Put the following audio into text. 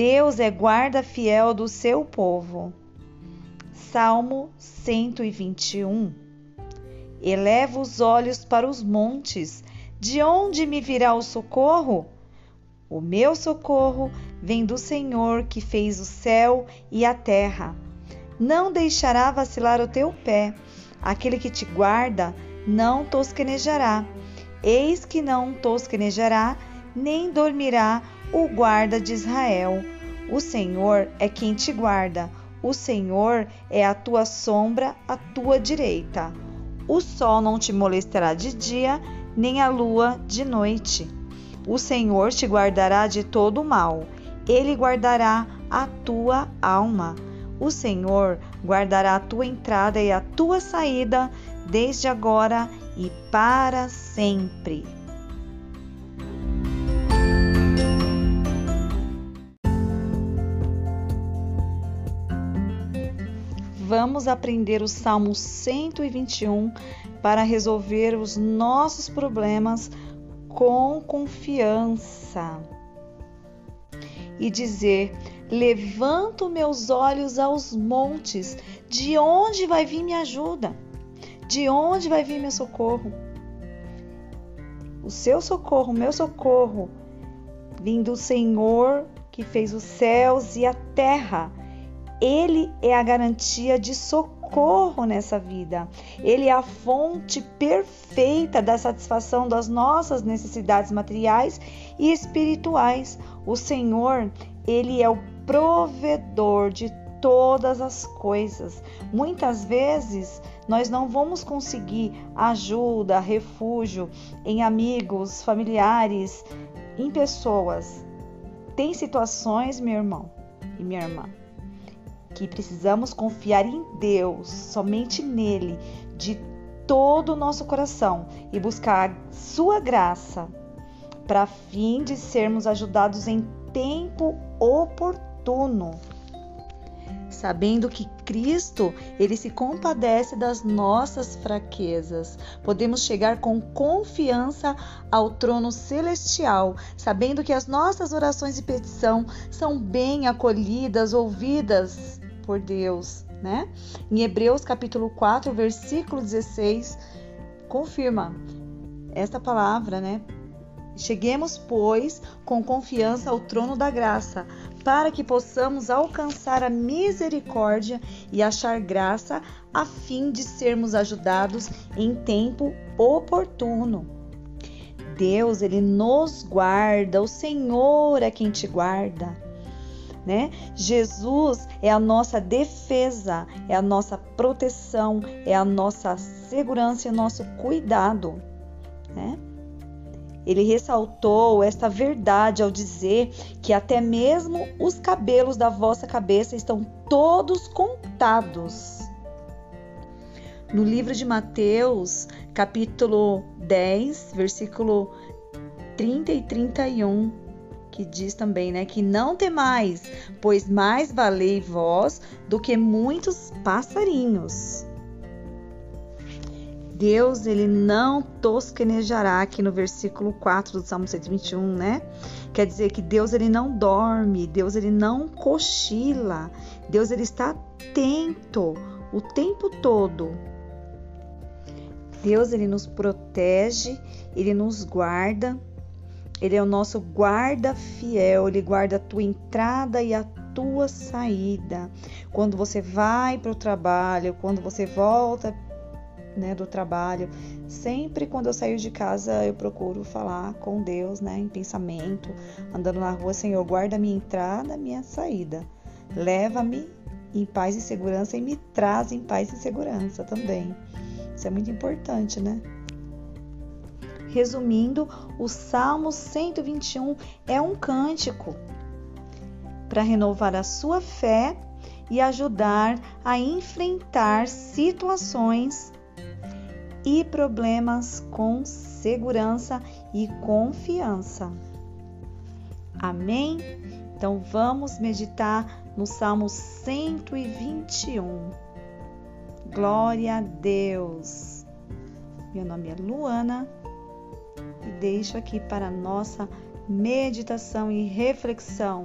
Deus é guarda fiel do seu povo. Salmo 121. Eleva os olhos para os montes, de onde me virá o socorro? O meu socorro vem do Senhor que fez o céu e a terra. Não deixará vacilar o teu pé. Aquele que te guarda não tosquenejará. Eis que não tosquenejará, nem dormirá o guarda de Israel. O Senhor é quem te guarda. O Senhor é a tua sombra à tua direita. O sol não te molestará de dia, nem a lua de noite. O Senhor te guardará de todo o mal. Ele guardará a tua alma. O Senhor guardará a tua entrada e a tua saída, desde agora e para sempre. Vamos aprender o Salmo 121 para resolver os nossos problemas com confiança. E dizer: Levanto meus olhos aos montes, de onde vai vir minha ajuda? De onde vai vir meu socorro? O seu socorro, o meu socorro, vem do Senhor que fez os céus e a terra. Ele é a garantia de socorro nessa vida. Ele é a fonte perfeita da satisfação das nossas necessidades materiais e espirituais. O Senhor, ele é o provedor de todas as coisas. Muitas vezes nós não vamos conseguir ajuda, refúgio em amigos, familiares, em pessoas. Tem situações, meu irmão e minha irmã, que precisamos confiar em Deus, somente nele, de todo o nosso coração e buscar sua graça para fim de sermos ajudados em tempo oportuno sabendo que Cristo, ele se compadece das nossas fraquezas. Podemos chegar com confiança ao trono celestial, sabendo que as nossas orações e petição são bem acolhidas, ouvidas por Deus, né? Em Hebreus capítulo 4, versículo 16, confirma esta palavra, né? Cheguemos, pois, com confiança ao trono da graça, para que possamos alcançar a misericórdia e achar graça, a fim de sermos ajudados em tempo oportuno. Deus, ele nos guarda, o Senhor é quem te guarda. Né? Jesus é a nossa defesa, é a nossa proteção, é a nossa segurança e o nosso cuidado. Né? Ele ressaltou esta verdade ao dizer que até mesmo os cabelos da vossa cabeça estão todos contados. No livro de Mateus, capítulo 10, versículo 30 e 31, que diz também, né, que não temais, pois mais valei vós do que muitos passarinhos. Deus ele não tosquenejará aqui no versículo 4 do Salmo 121, né? Quer dizer que Deus ele não dorme, Deus ele não cochila, Deus ele está atento o tempo todo. Deus ele nos protege, ele nos guarda. Ele é o nosso guarda fiel, ele guarda a tua entrada e a tua saída. Quando você vai para o trabalho, quando você volta né, do trabalho. Sempre quando eu saio de casa, eu procuro falar com Deus, né, em pensamento, andando na rua, Senhor, guarda minha entrada, minha saída. Leva-me em paz e segurança e me traz em paz e segurança também. Isso é muito importante, né? Resumindo, o Salmo 121 é um cântico para renovar a sua fé e ajudar a enfrentar situações e problemas com segurança e confiança. Amém? Então vamos meditar no Salmo 121. Glória a Deus. Meu nome é Luana e deixo aqui para nossa meditação e reflexão